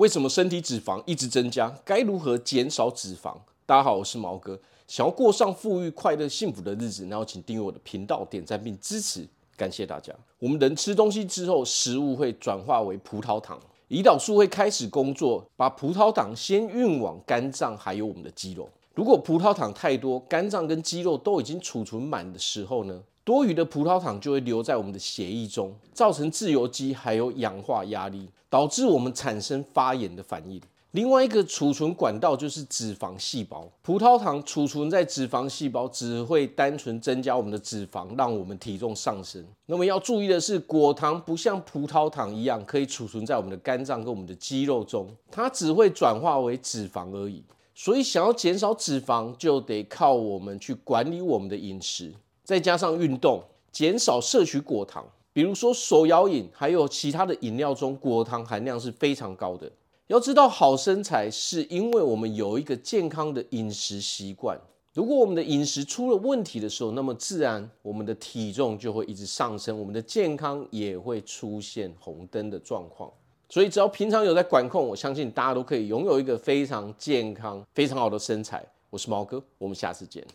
为什么身体脂肪一直增加？该如何减少脂肪？大家好，我是毛哥。想要过上富裕、快乐、幸福的日子，然后请订阅我的频道、点赞并支持，感谢大家。我们人吃东西之后，食物会转化为葡萄糖，胰岛素会开始工作，把葡萄糖先运往肝脏，还有我们的肌肉。如果葡萄糖太多，肝脏跟肌肉都已经储存满的时候呢，多余的葡萄糖就会留在我们的血液中，造成自由基还有氧化压力，导致我们产生发炎的反应。另外一个储存管道就是脂肪细胞，葡萄糖储存在脂肪细胞只会单纯增加我们的脂肪，让我们体重上升。那么要注意的是，果糖不像葡萄糖一样可以储存在我们的肝脏跟我们的肌肉中，它只会转化为脂肪而已。所以想要减少脂肪，就得靠我们去管理我们的饮食。再加上运动，减少摄取果糖，比如说手摇饮，还有其他的饮料中，果糖含量是非常高的。要知道，好身材是因为我们有一个健康的饮食习惯。如果我们的饮食出了问题的时候，那么自然我们的体重就会一直上升，我们的健康也会出现红灯的状况。所以，只要平常有在管控，我相信大家都可以拥有一个非常健康、非常好的身材。我是毛哥，我们下次见。